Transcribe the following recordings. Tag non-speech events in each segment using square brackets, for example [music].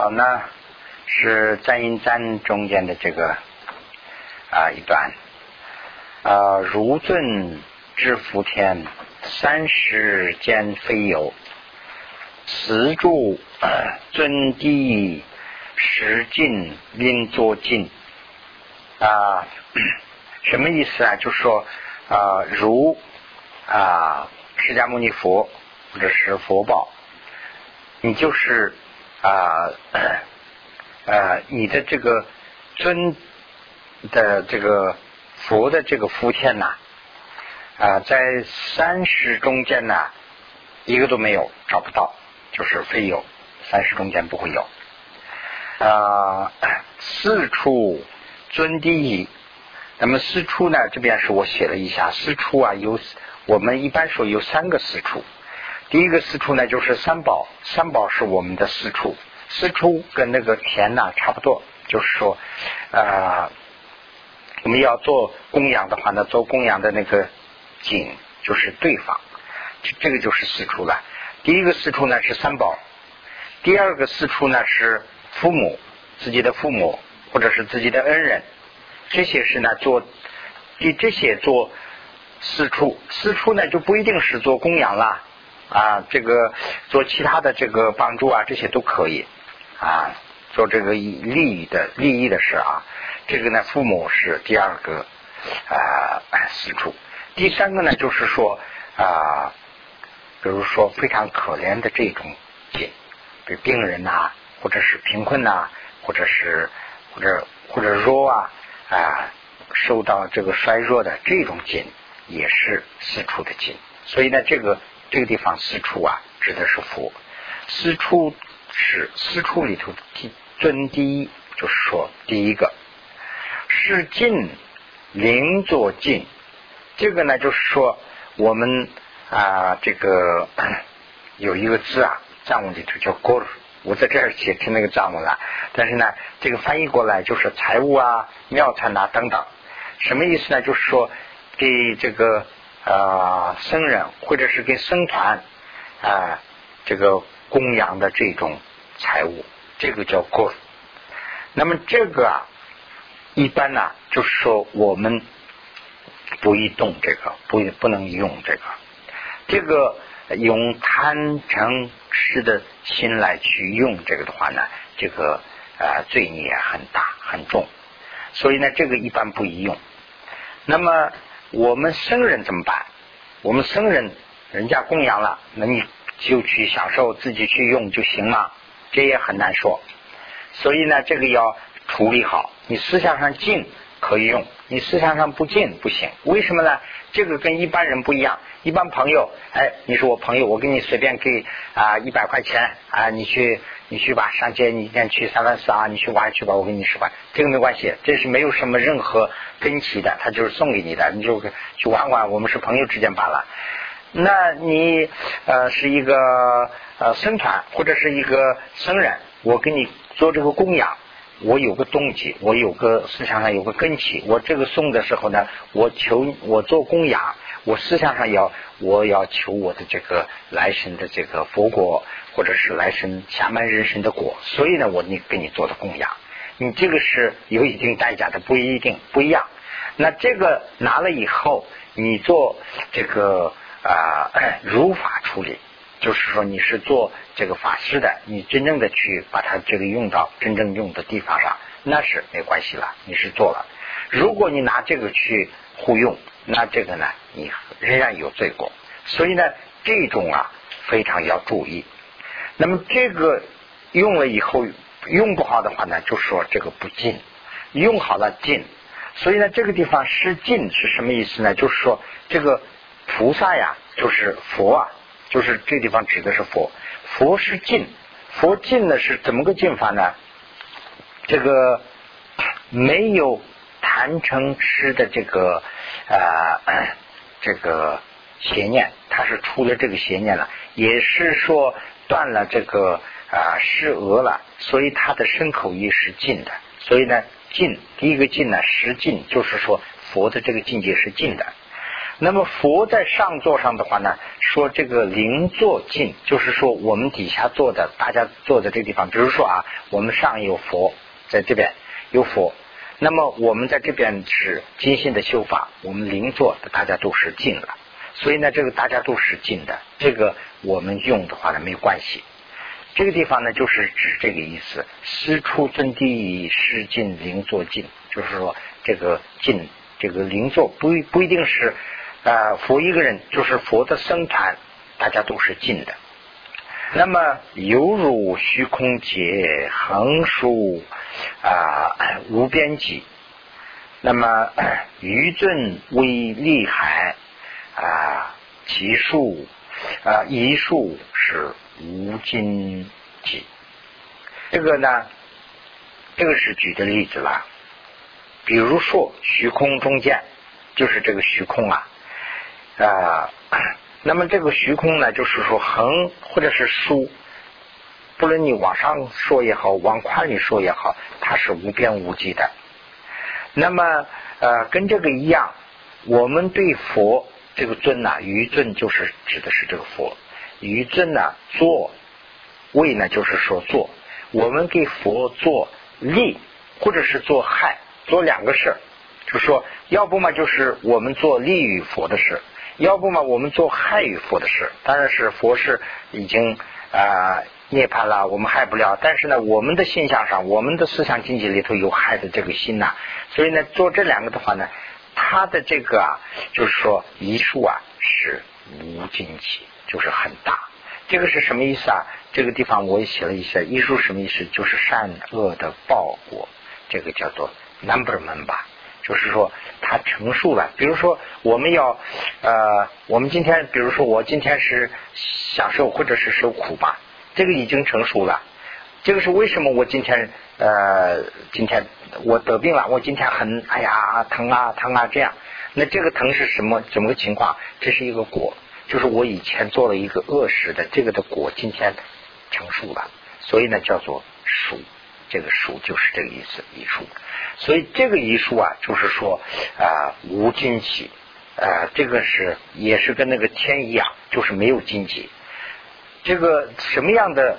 好，那是赞音赞中间的这个啊一段啊，如尊之福天，三世间非有，此住尊地实尽应作尽啊，[coughs] 什么意思啊？就说啊，如啊，释迦牟尼佛或者是佛宝，你就是。啊，呃，你的这个尊的这个佛的这个福天呐，啊，在三十中间呢，一个都没有，找不到，就是非有，三十中间不会有。啊，四处尊第一，那么四处呢？这边是我写了一下，四处啊，有我们一般说有三个四处。第一个四处呢，就是三宝，三宝是我们的四处，四处跟那个田呐差不多，就是说，啊，我们要做供养的话呢，做供养的那个景就是对方，这这个就是四处了。第一个四处呢是三宝，第二个四处呢是父母，自己的父母或者是自己的恩人，这些是呢做，以这些做四处，四处呢就不一定是做供养啦。啊，这个做其他的这个帮助啊，这些都可以啊，做这个利益的利益的事啊。这个呢，父母是第二个啊四处，第三个呢，就是说啊，比如说非常可怜的这种病，比如病人呐，或者是贫困呐，或者是或者或者弱啊啊，受到这个衰弱的这种紧，也是四处的紧。所以呢，这个。这个地方四处啊，指的是佛。四处是四处里头第尊第一，就是说第一个是尽灵作尽。这个呢，就是说我们啊，这个有一个字啊，藏文里头叫 “go”，我在这儿写成那个藏文了。但是呢，这个翻译过来就是财务啊、妙产啊等等。什么意思呢？就是说给这个。啊，僧人或者是给僧团啊，这个供养的这种财物，这个叫过。那么这个啊，一般呢，就是说我们不宜动这个，不不能用这个。这个用贪嗔痴的心来去用这个的话呢，这个啊罪孽很大很重，所以呢，这个一般不宜用。那么。我们僧人怎么办？我们僧人人家供养了，那你就去享受，自己去用就行了，这也很难说。所以呢，这个要处理好。你思想上敬可以用，你思想上不敬不行。为什么呢？这个跟一般人不一样。一般朋友，哎，你是我朋友，我给你随便给啊一百块钱啊，你去你去吧，上街你先去三万四啊，你去玩去吧，我给你十块，这个没关系，这是没有什么任何分歧的，他就是送给你的，你就去玩玩，我们是朋友之间罢了。那你呃是一个呃僧团或者是一个僧人，我给你做这个供养。我有个动机，我有个思想上有个根基。我这个送的时候呢，我求我做供养，我思想上要我要求我的这个来生的这个佛果，或者是来生下半人生的果。所以呢，我你给你做的供养，你这个是有一定代价的，不一定不一样。那这个拿了以后，你做这个啊如法处理。就是说，你是做这个法师的，你真正的去把它这个用到真正用的地方上，那是没关系了。你是做了，如果你拿这个去互用，那这个呢，你仍然有罪过。所以呢，这种啊非常要注意。那么这个用了以后用不好的话呢，就说这个不进；用好了进。所以呢，这个地方失进是什么意思呢？就是说这个菩萨呀，就是佛啊。就是这地方指的是佛，佛是净，佛净呢是怎么个净法呢？这个没有谈成痴的这个呃这个邪念，他是出了这个邪念了，也是说断了这个啊失恶了，所以他的身口意是净的。所以呢，净第一个净呢，实净就是说佛的这个境界是净的。那么佛在上座上的话呢，说这个灵座近，就是说我们底下坐的，大家坐的这个地方，比如说啊，我们上有佛在这边有佛，那么我们在这边是精心的修法，我们灵座的大家都是近了，所以呢，这个大家都是近的，这个我们用的话呢没有关系。这个地方呢，就是指这个意思。师出尊地，师进灵座近，就是说这个近，这个灵座不不一定是啊佛一个人，就是佛的僧团，大家都是近的。那么犹如虚空界横竖啊无边际，那么余尊为厉害啊其数啊一数是。无尽极，这个呢，这个是举的例子了。比如说虚空中间，就是这个虚空啊啊，那么这个虚空呢，就是说横或者是竖，不论你往上说也好，往宽里说也好，它是无边无际的。那么呃，跟这个一样，我们对佛这个尊呐，于尊就是指的是这个佛。于尊呢，做为呢，就是说做，我们给佛做利，或者是做害，做两个事儿，就说要不嘛，就是我们做利于佛的事，要不嘛，我们做害于佛的事。当然是佛是已经啊涅槃了，我们害不了。但是呢，我们的现象上，我们的思想经济里头有害的这个心呐，所以呢，做这两个的话呢，他的这个啊，就是说一数啊是无尽期。就是很大，这个是什么意思啊？这个地方我也写了一下，一术什么意思？就是善恶的报果，这个叫做 numberman 吧。就是说它成熟了。比如说我们要呃，我们今天，比如说我今天是享受或者是受苦吧，这个已经成熟了。这个是为什么？我今天呃，今天我得病了，我今天很哎呀疼啊疼啊这样。那这个疼是什么？怎么个情况？这是一个果。就是我以前做了一个恶事的，这个的果今天成熟了，所以呢叫做熟，这个熟就是这个意思，一熟。所以这个一熟啊，就是说啊无荆棘，啊这个是也是跟那个天一样，就是没有荆棘。这个什么样的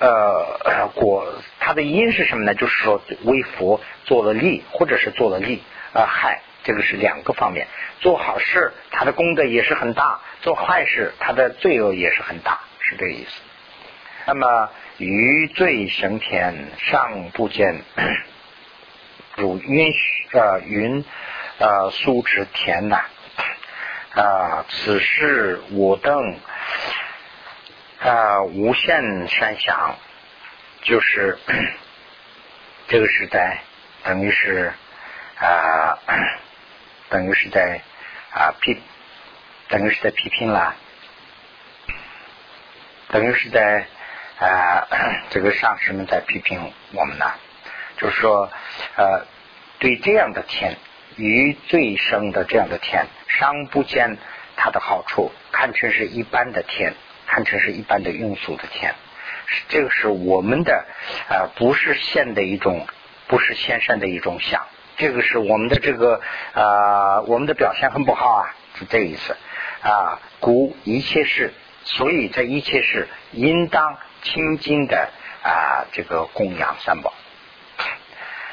呃果，它的因是什么呢？就是说为佛做了利，或者是做了利啊害。这个是两个方面，做好事，他的功德也是很大；做坏事，他的罪恶也是很大，是这个意思。那么余罪升天，上不见，[clears throat] 如云呃云呃素之天呐。啊，此事我等啊无限善想，就是 [clears throat] 这个时代等于是啊。等于是 [clears throat] 在啊批，等于是在批评了，等于是在啊 [clears throat] 这个上师们在批评我们呢，就是说呃对这样的天与最生的这样的天，尚不见它的好处，看成是一般的天，看成是一般的庸俗的天，这个是我们的啊不是现的一种，不是现善的一种想。这个是我们的这个啊，我们的表现很不好啊，是这个意思啊。故一切事，所以在一切事应当清净的啊，这个供养三宝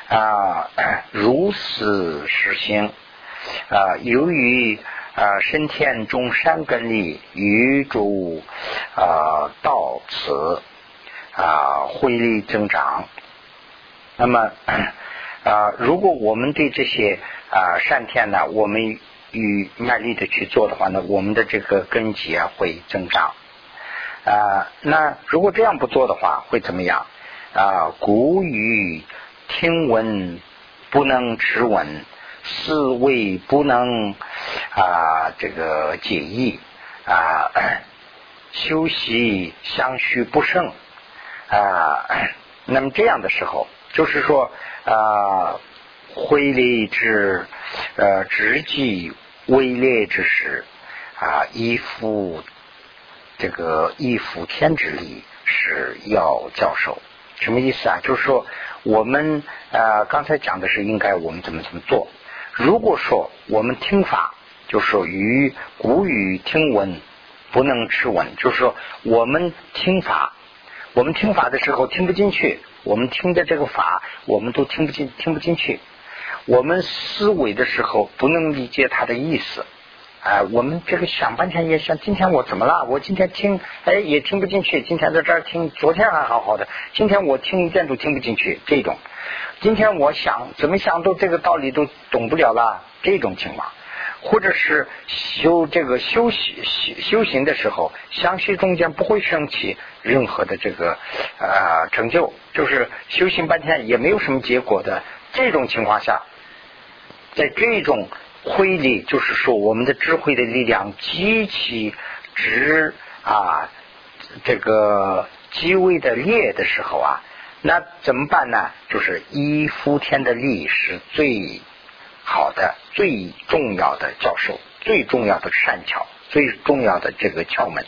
啊，如此实行啊。由于啊，身天中山根力与诸啊到此啊，慧力增长，那么。啊，如果我们对这些啊善天呢，我们与卖力的去做的话呢，我们的这个根基啊会增长啊。那如果这样不做的话，会怎么样啊？古语听闻不能持闻，思维不能啊这个解义啊，[clears throat] 修习相续不胜啊。那么这样的时候，就是说。啊，挥利之呃，直击威烈之时啊，依附这个依附天之力是要教授，什么意思啊？就是说我们啊，刚才讲的是应该我们怎么怎么做。如果说我们听法就是说与古语听闻不能持闻，就是说我们听法，我们听法的时候听不进去，我们听的这个法我们都听不进，听不进去。我们思维的时候不能理解它的意思。哎，我们这个想半天也想，今天我怎么了？我今天听，哎，也听不进去。今天在这儿听，昨天还好好的，今天我听一遍都听不进去。这种，今天我想怎么想都这个道理都懂不了了。这种情况，或者是修这个修行修修行的时候，相续中间不会升起任何的这个呃成就，就是修行半天也没有什么结果的这种情况下，在这种。慧力就是说，我们的智慧的力量极其直啊，这个极为的烈的时候啊，那怎么办呢？就是依福天的力是最好的、最重要的教授、最重要的善巧、最重要的这个窍门。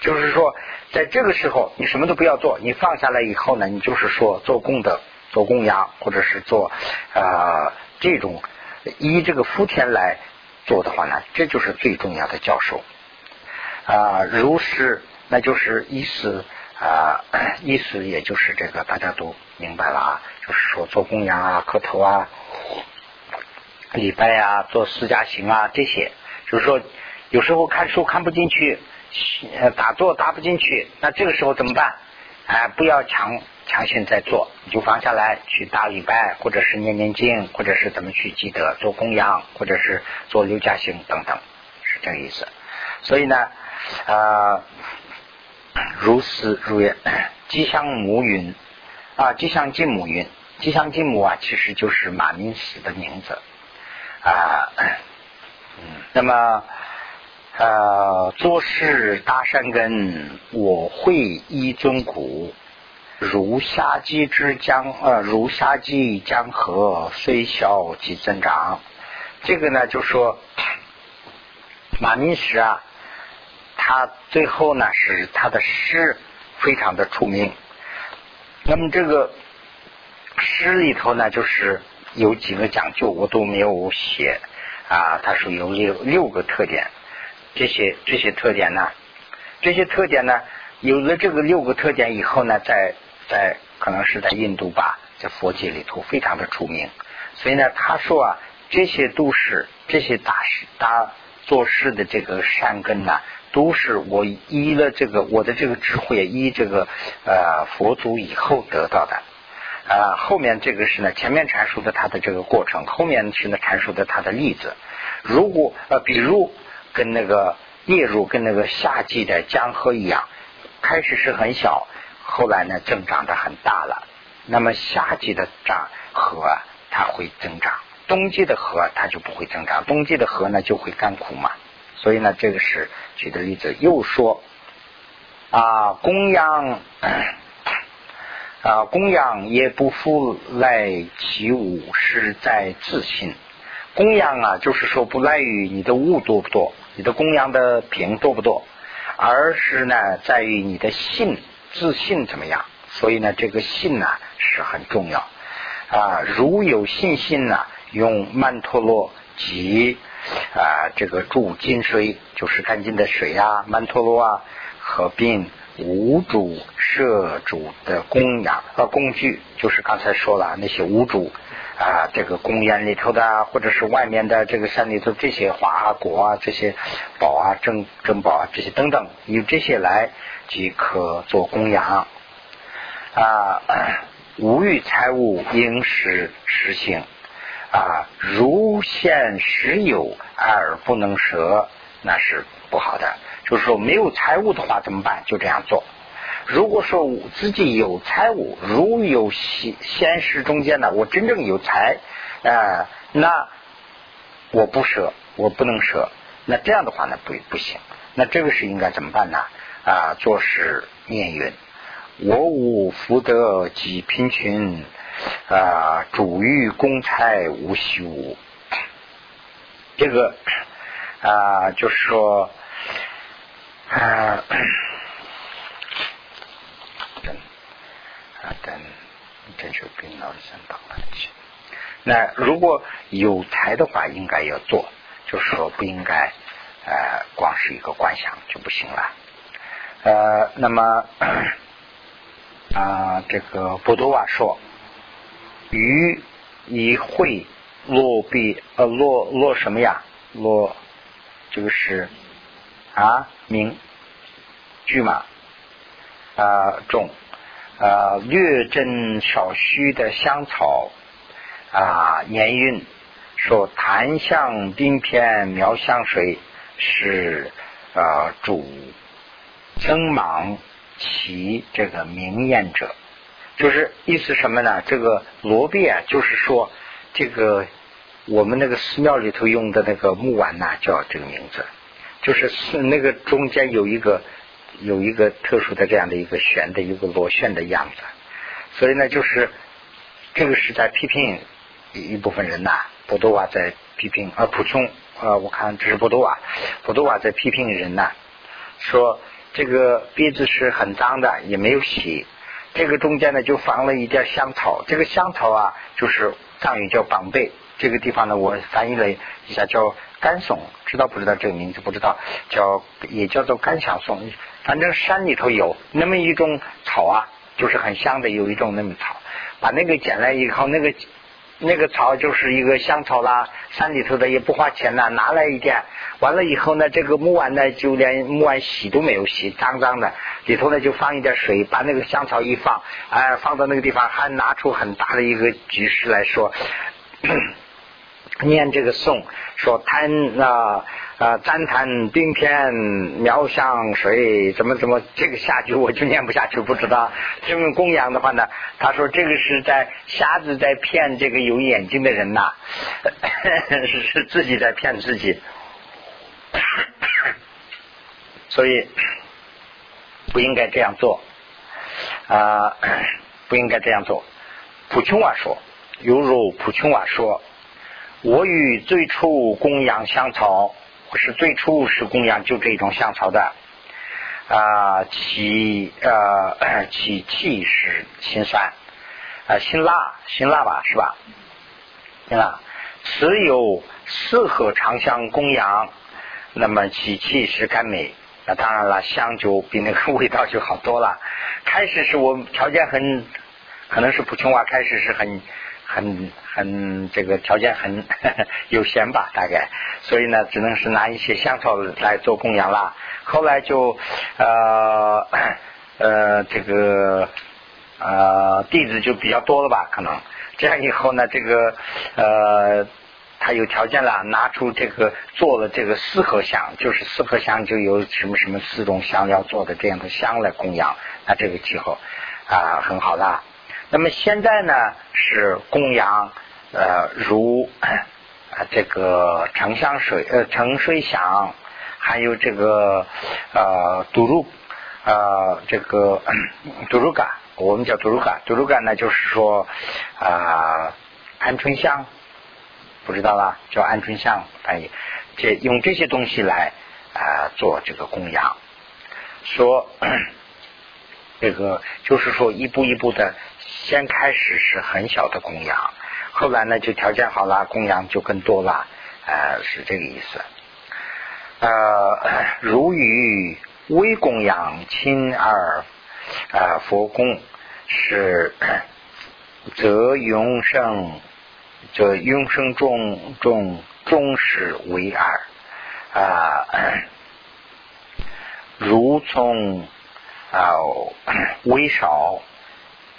就是说，在这个时候，你什么都不要做，你放下来以后呢，你就是说做功德、做供养，或者是做啊这种。依这个福田来做的话呢，这就是最重要的教授啊。如是，那就是意思啊，意思也就是这个，大家都明白了啊。就是说做供养啊、磕头啊、礼拜啊、做私家行啊这些，就是说有时候看书看不进去，打坐打不进去，那这个时候怎么办？哎，不要强。强行在做，你就放下来去打礼拜，或者是念念经，或者是怎么去积德做供养，或者是做六加行等等，是这个意思。所以呢，啊，如是如愿，吉祥母云啊，吉祥继母云，吉祥继母啊，其实就是马明史的名字啊。嗯那么，呃，做事大善根，我会一尊古。如夏季之江，呃，如夏季江河，虽小即增长。这个呢，就说马明石啊，他最后呢是他的诗非常的出名。那么这个诗里头呢，就是有几个讲究，我都没有写啊。他说有六六个特点，这些这些特点呢，这些特点呢，有了这个六个特点以后呢，在在可能是在印度吧，在佛界里头非常的出名，所以呢，他说啊，这些都是这些大事大做事的这个善根呢，都是我依了这个我的这个智慧，依这个呃佛祖以后得到的啊。后面这个是呢，前面阐述的他的这个过程，后面是呢阐述的他的例子。如果呃，比如跟那个列入跟那个夏季的江河一样，开始是很小。后来呢，增长的很大了。那么夏季的长河它会增长，冬季的河它就不会增长。冬季的河呢就会干枯嘛。所以呢，这个是举的例子。又说啊，供养啊，供养也不复赖其物，是在自信。供养啊，就是说不赖于你的物多不多，你的供养的品多不多，而是呢在于你的信。自信怎么样？所以呢，这个信呢是很重要啊。如有信心呢，用曼陀罗及啊这个注金水，就是干净的水啊，曼陀罗啊，合并无主摄主的供养和工具，就是刚才说了那些无主啊，这个公园里头的，或者是外面的这个山里头这些花啊果啊这些宝啊珍珍宝啊这些等等，以这些来。即可做供养啊，无欲财物应实实行啊，如现实有而不能舍，那是不好的。就是说没有财物的话怎么办？就这样做。如果说自己有财物，如有现现实中间呢，我真正有财啊，那我不舍，我不能舍。那这样的话呢，不不行。那这个是应该怎么办呢？啊，做事念云，我无福德及贫穷，啊，主欲公财无虚无。这个啊，就是说，啊，等啊等，这就病老先到了去。那如果有台的话，应该要做；就是说不应该呃光是一个观想就不行了。呃，那么 [clears throat] 啊，这个波多瓦说，鱼以会落笔呃落落什么呀？落这个是啊名句嘛啊种啊略正少虚的香草啊年韵说檀香冰片苗香水是啊主。增莽其这个明验者，就是意思什么呢？这个罗毕啊，就是说这个我们那个寺庙里头用的那个木碗呐，叫这个名字，就是是那个中间有一个有一个特殊的这样的一个旋的一个螺旋的样子，所以呢，就是这个是在批评一部分人呐，波多瓦在批评啊，普琼啊，我看这是波多瓦，波多瓦在批评人呐，说。这个鼻子是很脏的，也没有洗。这个中间呢，就放了一点香草。这个香草啊，就是藏语叫绑贝。这个地方呢，我翻译了一下，叫甘松，知道不知道这个名字？不知道，叫也叫做甘香松。反正山里头有那么一种草啊，就是很香的，有一种那么草。把那个捡来以后，那个。那个草就是一个香草啦，山里头的也不花钱呐，拿来一点，完了以后呢，这个木碗呢就连木碗洗都没有洗，脏脏的，里头呢就放一点水，把那个香草一放，哎，放到那个地方，还拿出很大的一个局势来说。念这个颂，说贪啊啊赞叹冰天妙香水，怎么怎么这个下句我就念不下去，不知道。这么供养的话呢，他说这个是在瞎子在骗这个有眼睛的人呐，[laughs] 是自己在骗自己，[coughs] 所以不应该这样做啊，[coughs] 不应该这样做。普琼瓦说，犹如普琼瓦说。我与最初供养香草，是最初是供养就这种香草的啊，其呃 [clears throat] 其气是辛酸啊，辛辣辛辣吧是吧？辛辣，此有四合长香供养，那么其气是甘美。那当然了，香就比那个味道就好多了。开始是我条件很，可能是普通话开始是很。很很这个条件很 [laughs] 有限吧，大概，所以呢，只能是拿一些香草来做供养啦。后来就呃呃这个呃弟子就比较多了吧，可能这样以后呢，这个呃他有条件了，拿出这个做了这个四合香，就是四合香就有什么什么四种香料做的这样的香来供养，那这个气候啊很好啦。那么现在呢是供养呃如啊这个沉香水呃沉水香，还有这个呃杜如呃这个杜如嘎，我们叫杜如嘎，杜如嘎呢就是说啊鹌鹑香，不知道啦，叫鹌鹑香翻译，这用这些东西来啊做这个供养，说 [clears throat] 这个就是说一步一步的。先开始是很小的供养，后来呢就条件好了，供养就更多了，呃，是这个意思。呃，[clears throat] 如与微供养亲而啊佛供是则永生则永生中中终始为二啊，如从啊微少。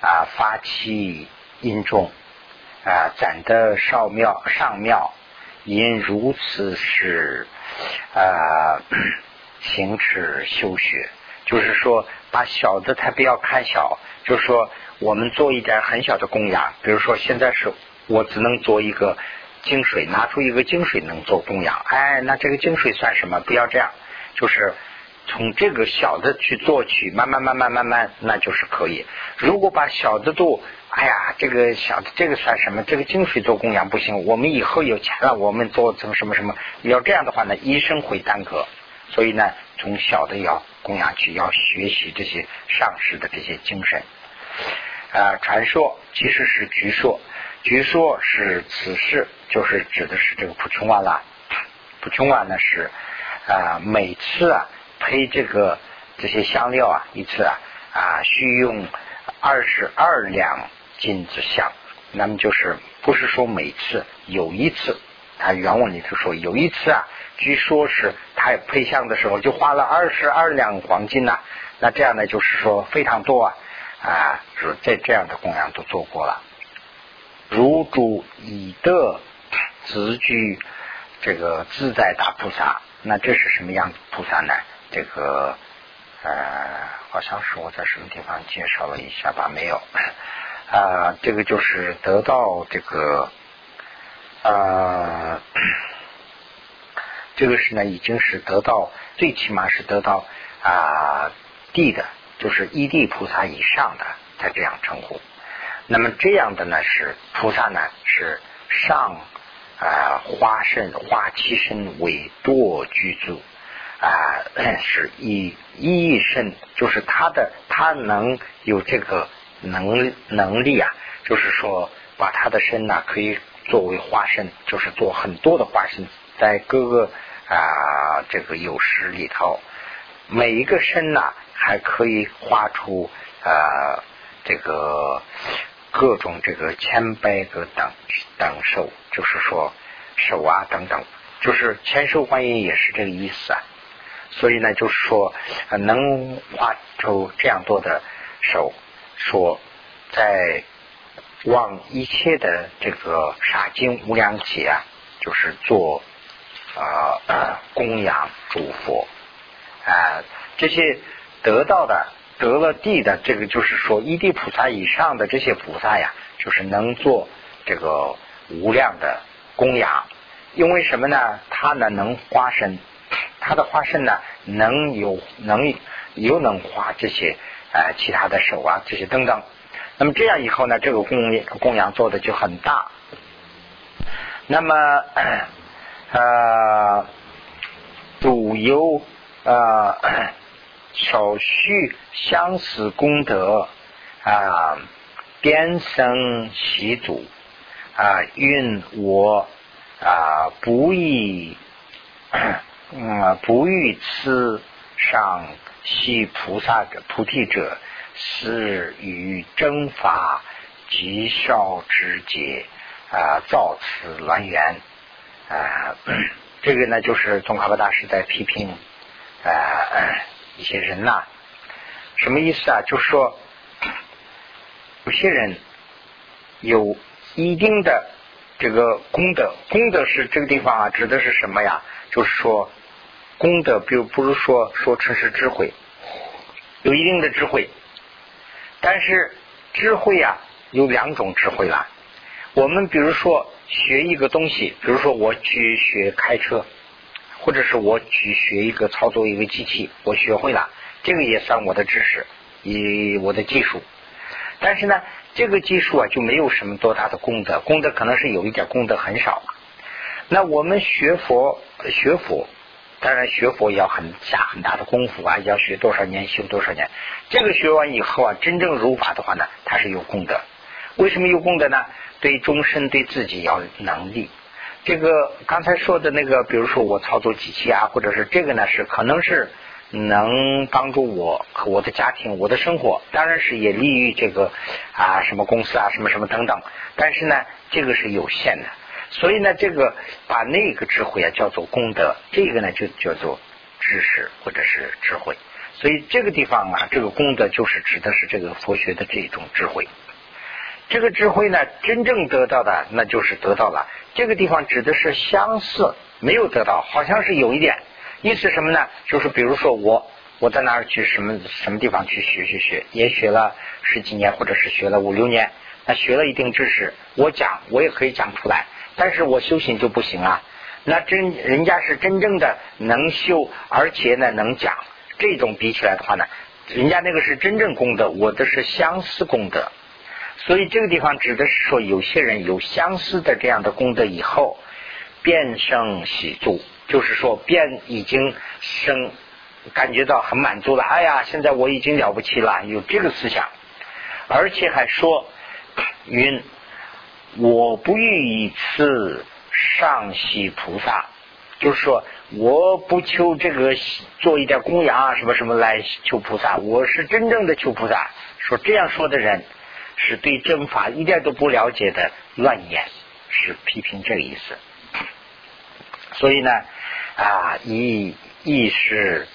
啊，发起因众啊，攒得少庙上庙，因如此是啊，[coughs] 行持修学，就是说把小的他不要看小，就是说我们做一点很小的供养，比如说现在是我只能做一个净水，拿出一个净水能做供养，哎，那这个净水算什么？不要这样，就是。从这个小的去做起，慢慢慢慢慢慢，那就是可以。如果把小的都，哎呀，这个小的这个算什么？这个精髓做供养不行。我们以后有钱了，我们做成什么什么？要这样的话呢，一生会耽搁。所以呢，从小的要供养起，要学习这些上师的这些精神。啊，传说其实是据说，据说是此事就是指的是这个普琼瓦啦。不穷啊，那是啊，每次啊配这个这些香料啊，一次啊啊需用二十二两金子香。那么就是不是说每次有一次，他原文里头说有一次啊，据说是他配香的时候就花了二十二两黄金呐。那这样呢，就是说非常多啊啊，是在这样的供养都做过了。如主以德自居这个自在大菩萨，那这是什么样菩萨呢？这个呃，好像是我在什么地方介绍了一下吧？没有。啊，这个就是得到这个，呃，这个是呢，已经是得到最起码是得到啊地的，就是一地菩萨以上的才这样称呼。那么这样的呢是菩萨呢是上啊花身花七身为多居住啊，是以一身，就是他的他能有这个。能能力啊，就是说把他的身呢，可以作为化身，就是做很多的化身，在各个啊这个有识里头，每一个身呢，还可以画出啊这个各种这个千百个等等手，就是说手啊等等，就是千手观音也是这个意思啊。所以呢，就是说能画出这样多的手。说，在望一切的这个傻金无量劫啊，就是做啊供养诸佛啊，这些得到的得了地的这个，就是说一地菩萨以上的这些菩萨呀，就是能做这个无量的供养，因为什么呢？他呢能化身，他的化身呢能有能又能化这些。啊，其他的手啊，这些等等，那么这样以后呢，这个供供养做的就很大。那么呃，主有呃少许相似功德啊，边生习祖啊，运我啊不易嗯不欲此上。系菩萨者、菩提者，是与真法极少之节啊，造此乱缘啊。这个呢，就是宗喀巴大师在批评啊一些人呐。什么意思啊？就是说，有些人有一定的这个功德，功德是这个地方啊，指的是什么呀？就是说。功德，比如不是说说成是智慧，有一定的智慧，但是智慧啊有两种智慧啦。我们比如说学一个东西，比如说我去学开车，或者是我去学一个操作一个机器，我学会了，这个也算我的知识，以我的技术。但是呢，这个技术啊就没有什么多大的功德，功德可能是有一点功德很少。那我们学佛学佛。当然，学佛也要很下很大的功夫啊，要学多少年，修多少年。这个学完以后啊，真正如法的话呢，它是有功德。为什么有功德呢？对终身对自己要能力。这个刚才说的那个，比如说我操作机器啊，或者是这个呢，是可能是能帮助我和我的家庭、我的生活，当然是也利于这个啊什么公司啊什么什么等等。但是呢，这个是有限的。所以呢，这个把那个智慧啊叫做功德，这个呢就叫做知识或者是智慧。所以这个地方啊，这个功德就是指的是这个佛学的这种智慧。这个智慧呢，真正得到的那就是得到了。这个地方指的是相似，没有得到，好像是有一点意思什么呢？就是比如说我我在哪儿去什么什么地方去学学学，也学了十几年，或者是学了五六年，那学了一定知识，我讲我也可以讲出来。但是我修行就不行啊，那真人家是真正的能修，而且呢能讲，这种比起来的话呢，人家那个是真正功德，我的是相似功德，所以这个地方指的是说，有些人有相似的这样的功德以后，变生喜足，就是说变已经生感觉到很满足了，哎呀，现在我已经了不起了，有这个思想，而且还说云。我不欲以此上系菩萨就是说，我不求这个做一点供养啊，什么什么来求菩萨，我是真正的求菩萨。说这样说的人，是对正法一点都不了解的乱言，是批评这个意思。所以呢，啊，一亦是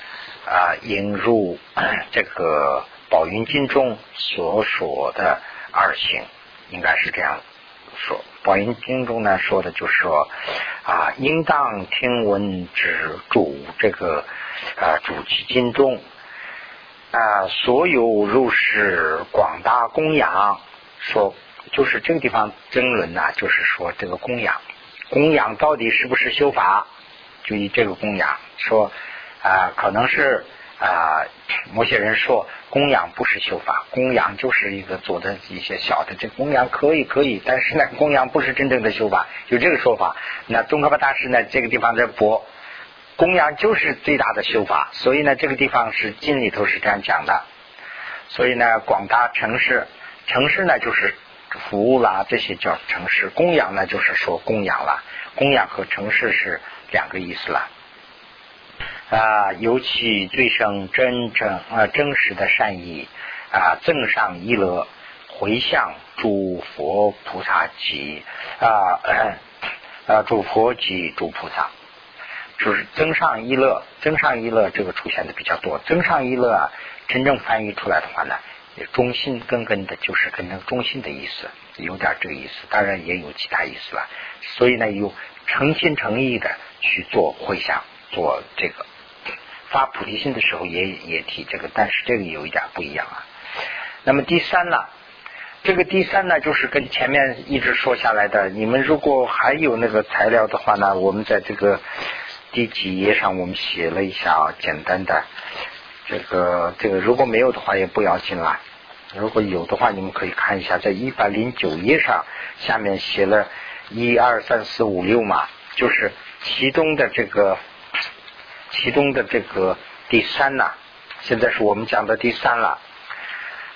啊引入 [coughs] 这个宝云经中所说的二行，应该是这样说。宝云经中呢说的就是说啊，应当听闻之主这个啊主其经中啊，所有入是广大供养，说就是这个地方争论呐，就是说这个供养，供养到底是不是修法？就以这个供养说啊，可能是。啊，某些人说供养不是修法，供养就是一个做的一些小的，这供养可以可以，但是呢，供养不是真正的修法，有这个说法。那宗喀巴大师呢，这个地方在播，供养就是最大的修法，所以呢，这个地方是经里头是这样讲的。所以呢，广大城市，城市呢就是服务啦，这些叫城市；供养呢就是说供养了，供养和城市是两个意思了。啊，尤其最生真正啊真实的善意啊，增上一乐，回向诸佛菩萨及啊啊诸佛及诸菩萨，就是增上一乐，增上一乐这个出现的比较多。增上一乐啊，真正翻译出来的话呢，中心根根的就是跟那个中心的意思，有点这个意思，当然也有其他意思了。所以呢，有诚心诚意的去做回向，做这个。发菩提心的时候也也提这个，但是这个有一点不一样啊。那么第三呢，这个第三呢，就是跟前面一直说下来的。你们如果还有那个材料的话呢，我们在这个第几页上我们写了一下啊，简单的。这个这个如果没有的话也不要紧啦，如果有的话你们可以看一下，在一百零九页上下面写了一二三四五六嘛，就是其中的这个。其中的这个第三呢，现在是我们讲的第三了。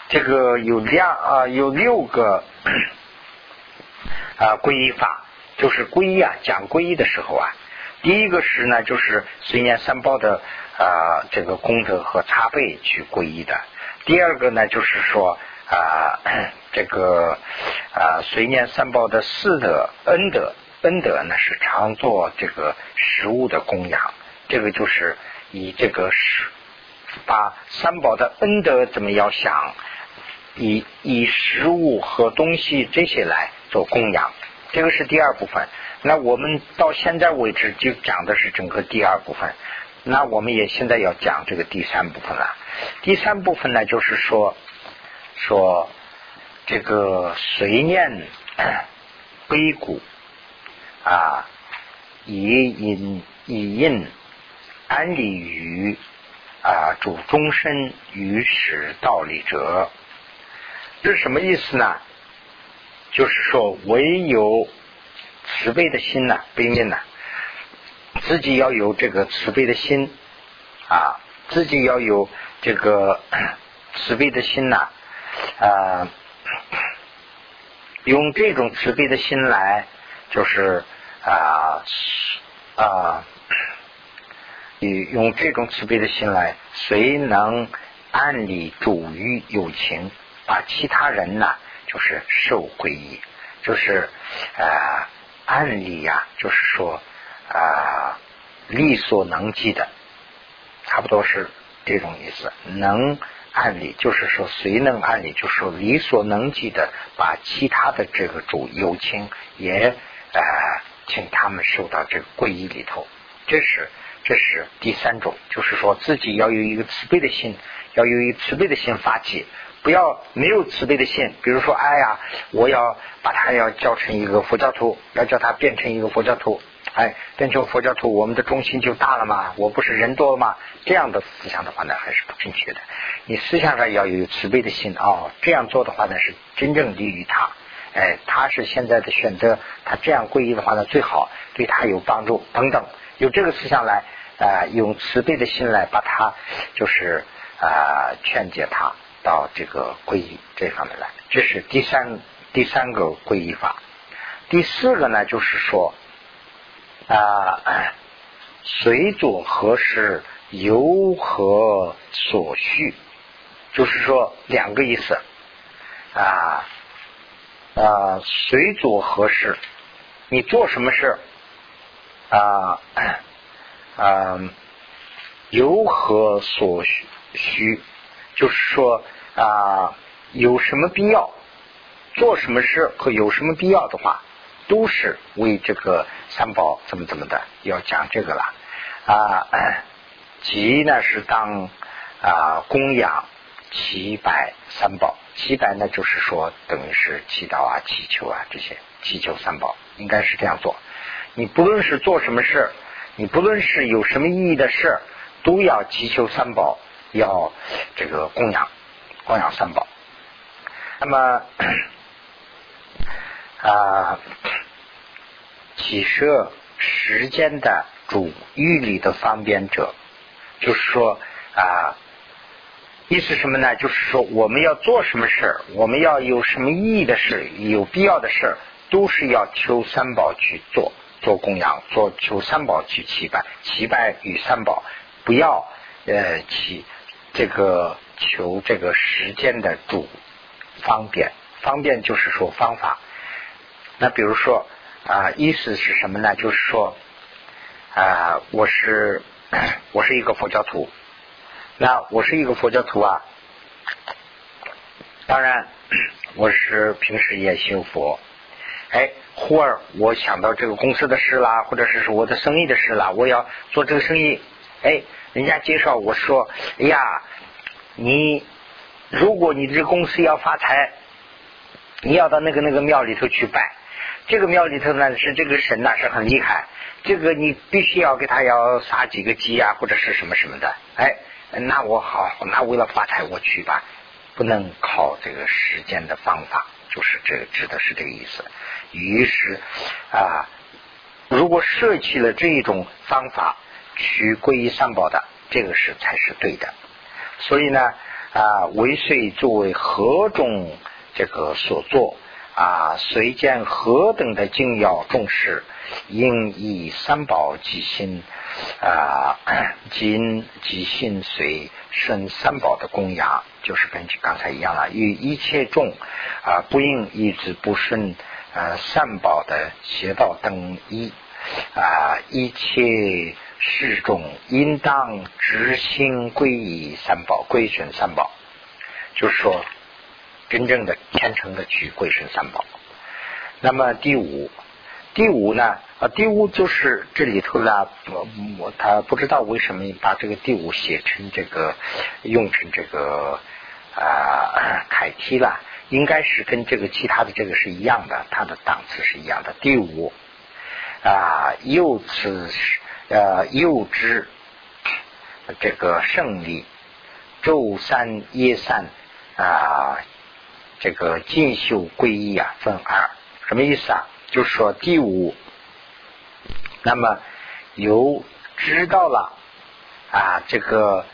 这个有两啊，有六个 [clears throat] 啊皈依法，就是皈依啊，讲皈依的时候啊，第一个是呢，就是随念三宝的啊这个功德和茶杯去皈依的；第二个呢，就是说啊 [clears throat] 这个啊随念三宝的四德恩德恩德呢是常做这个食物的供养。这个就是以这个食，把三宝的恩德怎么要想，以以食物和东西这些来做供养，这个是第二部分。那我们到现在为止就讲的是整个第二部分，那我们也现在要讲这个第三部分了。第三部分呢，就是说说这个随念归骨啊，以引以印。安利于啊，主终身于始道理者，这是什么意思呢？就是说，唯有慈悲的心呐，悲悯呐，自己要有这个慈悲的心啊，自己要有这个 [coughs] 慈悲的心呐啊，用这种慈悲的心来，就是啊啊。用这种慈悲的心来，谁能按理主于有情，把其他人呢，就是受皈依，就是啊，按理呀，就是说啊，力所能及的，差不多是这种意思。能按理，就是说谁能按理，就说力所能及的，把其他的这个主有情也啊，请他们受到这个皈依里头，这是。这是第三种，就是说自己要有一个慈悲的心，要有一个慈悲的心发起，不要没有慈悲的心。比如说，哎呀，我要把他要教成一个佛教徒，要叫他变成一个佛教徒，哎，变成佛教徒，我们的中心就大了嘛。我不是人多吗？这样的思想的话呢，还是不正确的。你思想上要有慈悲的心哦，这样做的话呢，是真正利于他。哎，他是现在的选择，他这样皈依的话呢，最好对他有帮助等等。有这个思想来。啊，用慈悲的心来把他，就是啊，劝解他到这个皈依这方面来。这是第三第三个皈依法。第四个呢，就是说啊，随左何事，由何所需？就是说两个意思啊啊，随左何事？你做什么事啊啊？由何所需？就是说啊，有什么必要做什么事和有什么必要的话，都是为这个三宝怎么怎么的要讲这个了啊。即呢是当啊供养祈拜三宝，祈拜呢就是说等于是祈祷啊、祈求啊这些，祈求三宝应该是这样做。你不论是做什么事，你不论是有什么意义的事，都要祈求三宝，要这个供养供养三宝。那么啊，起设时间的主欲里的方便者，就是说啊，意思什么呢？就是说我们要做什么事儿我们要有什么意义的事，有必要的事儿都是要求三宝去做。做供养，做求三宝去祈拜，祈拜与三宝，不要呃祈这个求这个时间的主方便，方便就是说方法。那比如说啊，意思是什么呢？就是说啊，我是 [coughs] 我是一个佛教徒，那我是一个佛教徒啊，当然 [coughs] 我是平时也修佛，哎。忽而我想到这个公司的事啦，或者是说我的生意的事啦，我要做这个生意。哎，人家介绍我说：“哎呀，你如果你这公司要发财，你要到那个那个庙里头去拜。这个庙里头呢是这个神呐是很厉害，这个你必须要给他要撒几个鸡啊，或者是什么什么的。哎，那我好，那为了发财我去吧，不能靠这个时间的方法。”就是这个指的是这个意思。于是啊，如果舍弃了这一种方法去皈依三宝的，这个是才是对的。所以呢啊，为遂作为何种这个所作啊，随见何等的精要重视，应以三宝即心啊，今即心随顺三宝的供养。就是跟刚才一样了，与一切众啊不应一直不顺啊善宝的邪道等一啊一切事众应当执心归依三宝，归顺三宝，就是说真正的虔诚的去归顺三宝。那么第五，第五呢啊第五就是这里头呢，我我他不知道为什么把这个第五写成这个用成这个。啊，凯梯了，应该是跟这个其他的这个是一样的，它的档次是一样的。第五啊，幼子呃幼稚这个胜利，周三耶三啊，这个进修归一啊，分二，什么意思啊？就是说第五，那么有知道了啊，这个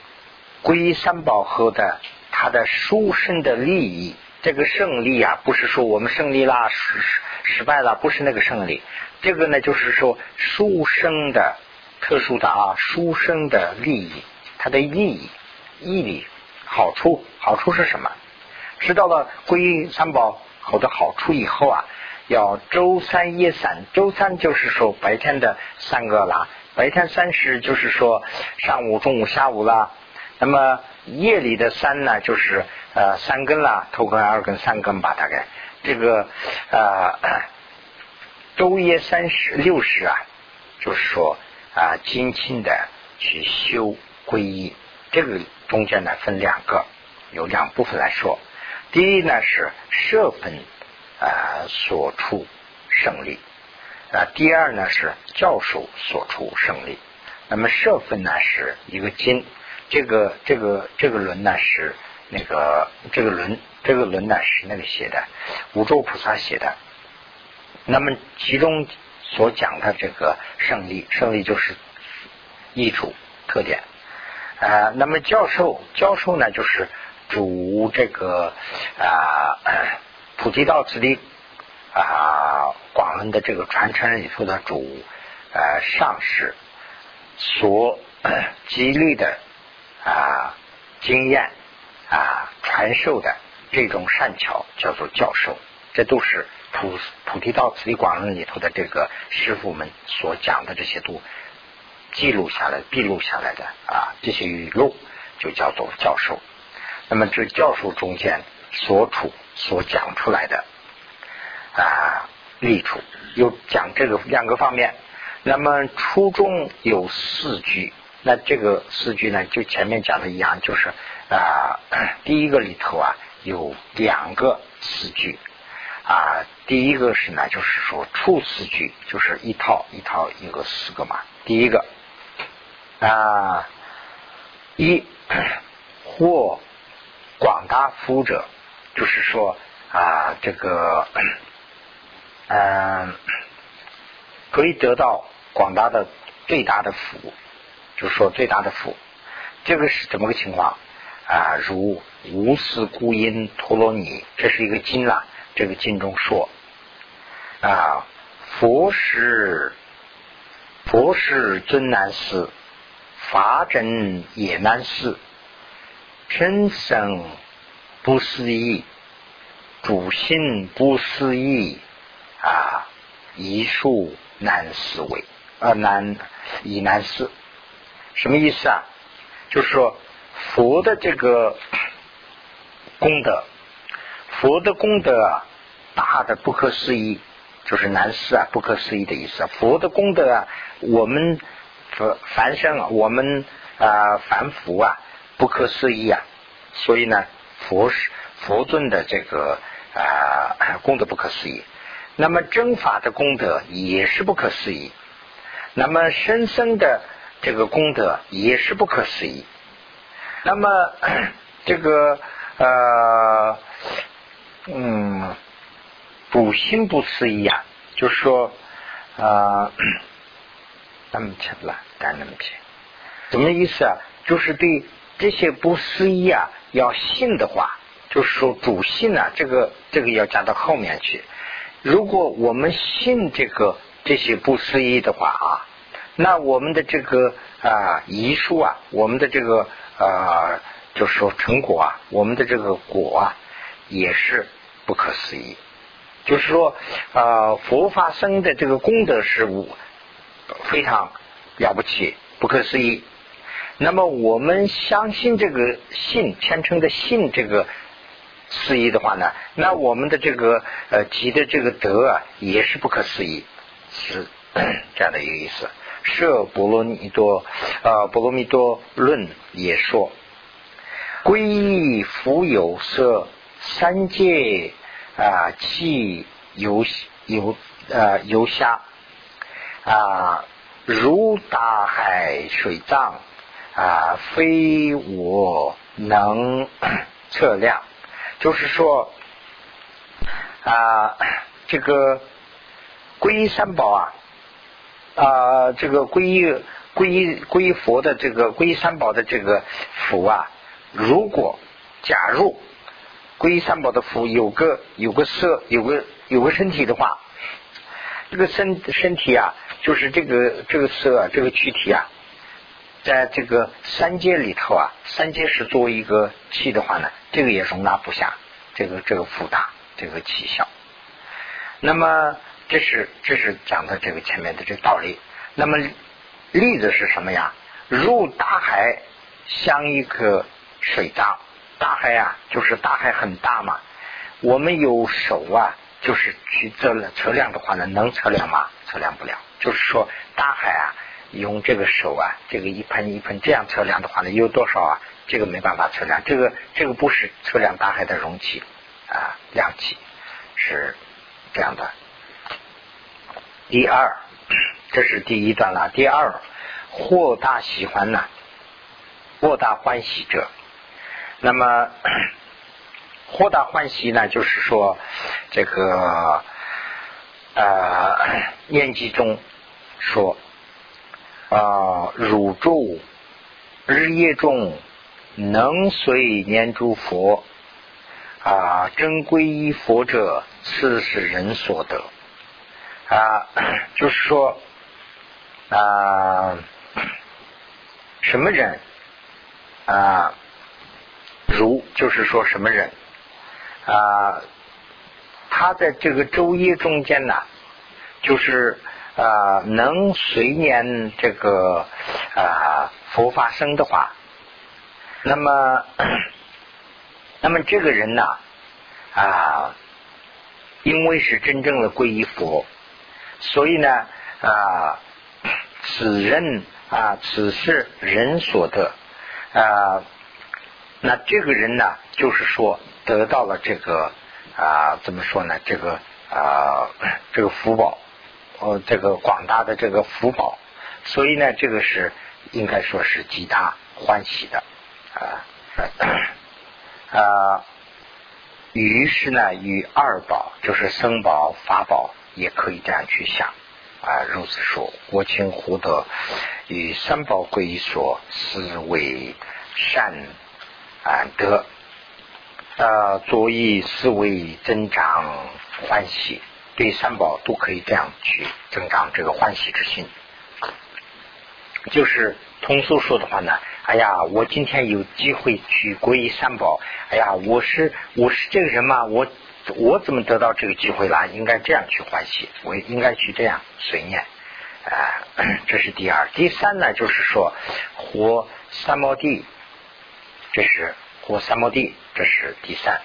皈依三宝后的。他的书生的利益，这个胜利啊，不是说我们胜利啦，失失败了，不是那个胜利。这个呢，就是说书生的特殊的啊，书生的利益，它的利益、义理、好处，好处是什么？知道了归三宝好的好处以后啊，要周三夜三，周三就是说白天的三个啦，白天三时就是说上午、中午、下午啦。那么夜里的三呢，就是呃三更啦，头根、二根、三根吧，大概这个呃周夜三十六十啊，就是说啊精勤的去修皈依，这个中间呢分两个，有两部分来说。第一呢是舍分啊所处胜利啊，第二呢是教授所处胜利。那么舍分呢是一个金。这个这个这个轮呢是那个这个轮这个轮呢是那个写的五洲菩萨写的。那么其中所讲的这个胜利，胜利就是易主特点啊。那么教授教授呢就是主这个啊普提道次第啊广论的这个传承里头的主呃上师。所激励的啊经验啊传授的这种善巧叫做教授，这都是菩菩提道次第广论里头的这个师傅们所讲的这些都记录下来、记录下来的啊这些语录就叫做教授。那么这教授中间所处所讲出来的啊利处，有讲这个两个方面。那么初中有四句，那这个四句呢，就前面讲的一样，就是啊，第一个里头啊有两个四句啊，第一个是呢，就是说初四句，就是一套一套一个四个嘛。第一个啊，一 [coughs] 或广大福者，就是说啊，这个 [coughs] 嗯。可以得到广大的最大的福，就是说最大的福，这个是怎么个情况啊？如无私孤因陀罗尼，这是一个经啦，这个经中说啊，佛是佛是尊难思，法真也难思，真生不思议，主心不思议啊，一数。难思维啊，难以难思，什么意思啊？就是说佛的这个功德，佛的功德啊，大的不可思议，就是难思啊，不可思议的意思。佛的功德啊，我们凡凡生，我们啊凡夫啊，不可思议啊。所以呢，佛是佛尊的这个啊功德不可思议。那么真法的功德也是不可思议，那么深僧的这个功德也是不可思议。那么 [coughs] 这个呃嗯，不心不思议啊，就是说啊，[coughs] 那么切了，干那么切，什么意思啊？就是对这些不思议啊，要信的话，就是说主信啊，这个这个要加到后面去。如果我们信这个这些不思议的话啊，那我们的这个啊遗书啊，我们的这个啊，就是说成果啊，我们的这个果啊，也是不可思议。就是说啊，佛法生的这个功德是非常了不起、不可思议。那么我们相信这个信，虔诚的信这个。思议的话呢，那我们的这个呃积的这个德啊，也是不可思议，是这样的一个意思。摄波罗蜜多啊，波罗蜜多论也说，皈依福有色三界啊，气游游啊游虾啊，如大海水藏啊，非我能 [coughs] 测量。就是说啊，这个皈依三宝啊，啊，这个皈依皈依皈依佛的这个皈依三宝的这个福啊，如果假如皈依三宝的福有个有个色有个有个身体的话，这个身身体啊，就是这个这个色啊这个躯体啊。在这个三界里头啊，三界是作为一个气的话呢，这个也容纳不下这个这个复大这个气象。那么这是这是讲的这个前面的这个道理。那么例子是什么呀？入大海像一个水缸，大海啊，就是大海很大嘛。我们有手啊，就是去测量测量的话呢，能测量吗？测量不了。就是说大海啊。用这个手啊，这个一盆一盆这样测量的话呢，有多少啊？这个没办法测量，这个这个不是测量大海的容器啊，量器是这样的。第二，[clears throat] 这是第一段了。第二，或大喜欢呢，或大欢喜者。那么，[clears throat] 或大欢喜呢，就是说这个呃，[clears throat] 念记中说。啊，汝住日夜中能随念诸佛啊，真皈依佛者，此是人所得啊。就是说啊，什么人啊？如就是说什么人啊？他在这个昼夜中间呢，就是啊，能随念这个啊佛法生的话，那么 [coughs] 那么这个人呢啊，因为是真正的皈依佛，所以呢啊，此人啊，此事人所得啊。那这个人呢，就是说得到了这个啊，怎么说呢？这个啊，这个福报，呃，这个广大的这个福报，所以呢，这个是应该说是极大欢喜的啊啊。于是呢，与二宝就是僧宝、法宝，也可以这样去想啊。如此说，国清福德与三宝归所，思为善。啊，得啊，足以思维增长欢喜，对三宝都可以这样去增长这个欢喜之心。就是通俗说的话呢，哎呀，我今天有机会去皈依三宝，哎呀，我是我是这个人嘛，我我怎么得到这个机会了？应该这样去欢喜，我应该去这样随念啊。[coughs] 这是第二，第三呢，就是说活三宝地。这是活三摩地，这是第三。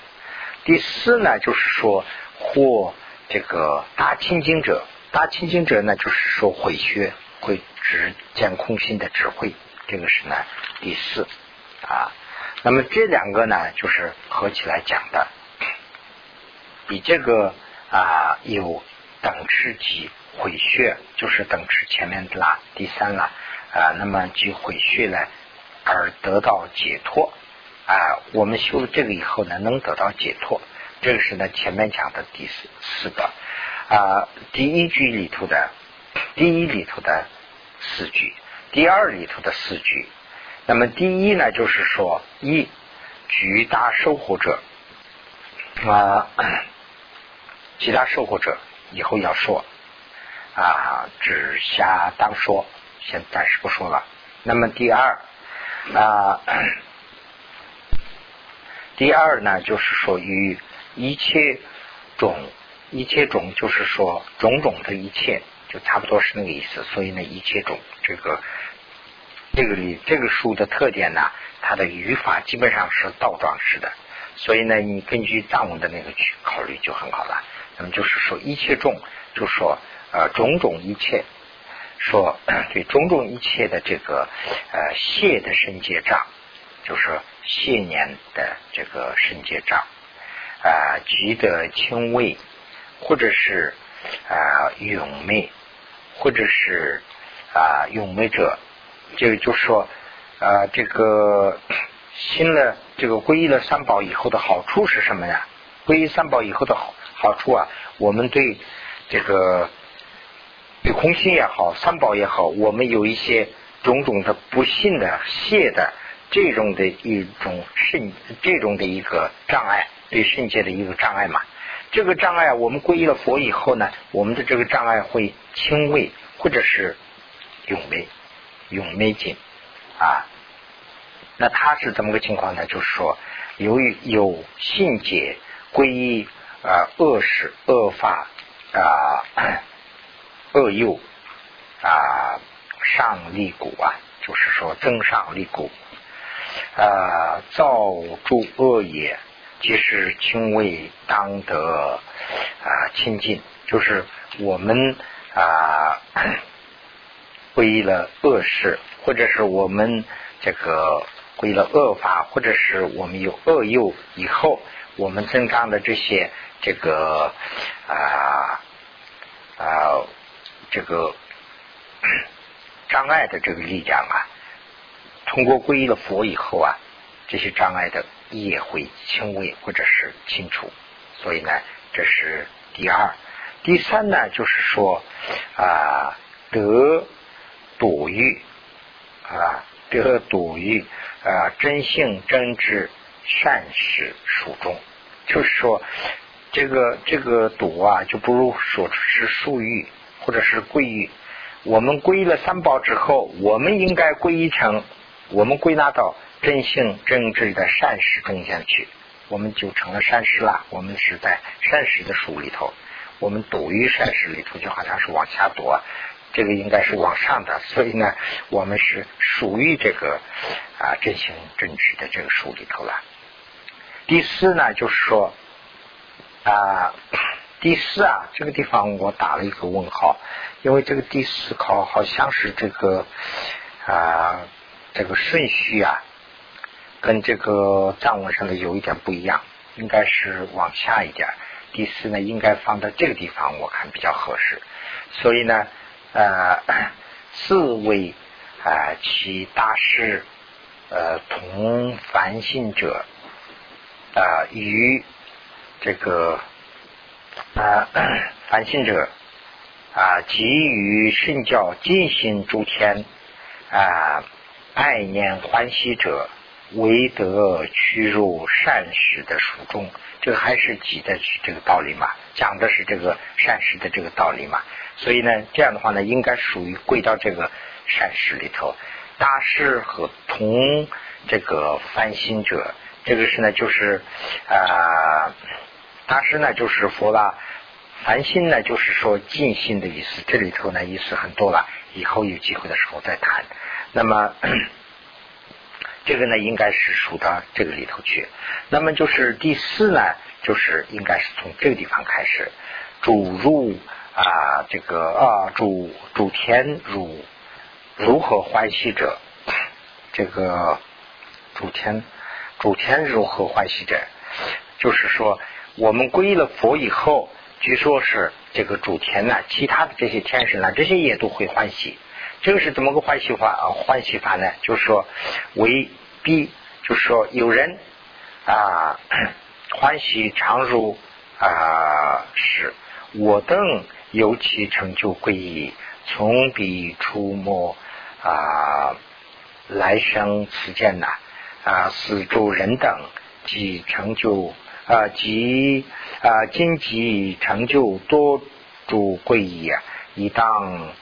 第四呢，就是说或这个大清净者，大清净者呢，就是说毁学会指见空心的智慧，这个是呢第四啊。那么这两个呢，就是合起来讲的，比这个啊有等持及毁穴，就是等持前面的啦，第三啦啊。那么即毁穴呢？而得到解脱啊！我们修了这个以后呢，能得到解脱。这个是呢前面讲的第四四个啊，第一句里头的第一里头的四句，第二里头的四句。那么第一呢，就是说一巨大收获者啊，其他收获者以后要说啊，只下当说，先暂时不说了。那么第二。啊，第二呢，就是说与一切种，一切种就是说种种的一切，就差不多是那个意思。所以呢，一切种这个这个里这个书的特点呢，它的语法基本上是倒装式的。所以呢，你根据藏文的那个去考虑就很好了。那么就是说一切种，就说呃种种一切。说 [clears throat] 对种种一切的这个呃谢的圣结障，就是谢年的这个圣结障啊，积得轻微，或者是啊勇昧，或者是啊勇昧者，这个就是说啊这个新了这个皈依了三宝以后的好处是什么呀？皈依三宝以后的好好处啊，我们对这个。对空心也好，三宝也好，我们有一些种种的不信的、谢的这种的一种圣，这种的一个障碍，对圣界的一个障碍嘛。这个障碍，我们皈依了佛以后呢，我们的这个障碍会轻微，或者是永没永没尽啊。那他是怎么个情况呢？就是说，由于有信解皈依啊恶事恶法啊。恶诱啊，上立谷啊，就是说增上立谷啊，造诸恶业，即是轻微当得啊清净，就是我们啊 [coughs] 皈依了恶事，或者是我们这个皈依了恶法，或者是我们有恶诱以后，我们增长的这些这个啊啊。这个 [coughs] 障碍的这个力量啊，通过皈依了佛以后啊，这些障碍的也会轻微或者是清除。所以呢，这是第二。第三呢，就是说啊，得笃欲啊，得笃欲啊，真性真知善始属中，就是说这个这个笃啊，就不如说是属欲。或者是贵欲，我们皈依了三宝之后，我们应该皈依成我们归纳到真性真智的善识中间去，我们就成了善识了。我们是在善识的书里头，我们读于善识里头，就好像是往下读，这个应该是往上的，所以呢，我们是属于这个啊真性真智的这个书里头了。第四呢，就是说啊。第四啊，这个地方我打了一个问号，因为这个第四考好像是这个啊，这个顺序啊，跟这个藏文上的有一点不一样，应该是往下一点。第四呢，应该放在这个地方，我看比较合适。所以呢，呃，四位啊，其大师呃，同凡信者啊，与这个。啊，凡信者啊，给予圣教尽心诸天啊，爱念欢喜者，唯得屈入善事的书中。这个还是记的是这个道理嘛？讲的是这个善事的这个道理嘛？所以呢，这样的话呢，应该属于归到这个善事里头。大师和同这个凡心者，这个是呢，就是啊。大师呢，就是佛啦。凡心呢，就是说尽心的意思。这里头呢，意思很多了，以后有机会的时候再谈。那么，这个呢，应该是数到这个里头去。那么就是第四呢，就是应该是从这个地方开始，主入啊，这个啊，主主天如如何欢喜者？这个主天主天如何欢喜者？就是说。我们皈依了佛以后，据说是这个主天呢，其他的这些天神呢，这些也都会欢喜。这个是怎么个欢喜法啊？欢喜法呢？就是说，为必，就是说有人啊 [coughs] 欢喜常如啊是，我等尤其成就贵矣，从彼出没啊来生此见呐啊死诸人等即成就。啊，即啊，今即成就多诸贵矣啊！以当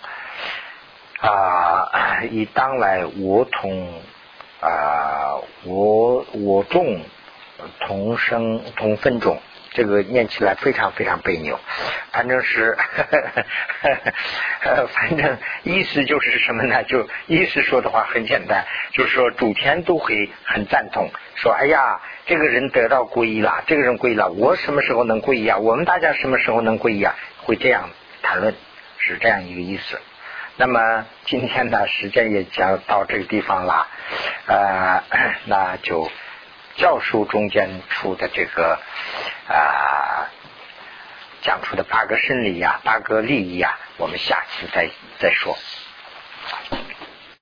啊，以当来我同啊，我我众同生同分种。这个念起来非常非常别扭，反正是，[laughs] 反正意思就是什么呢？就意思说的话很简单，就是说主天都会很赞同，说哎呀，这个人得到皈依了，这个人皈依了，我什么时候能皈依啊？我们大家什么时候能皈依啊？会这样谈论，是这样一个意思。那么今天呢，时间也将到这个地方了，呃，[clears throat] 那就。教书中间出的这个啊，讲出的八个生理呀，八个利益呀，我们下次再再说。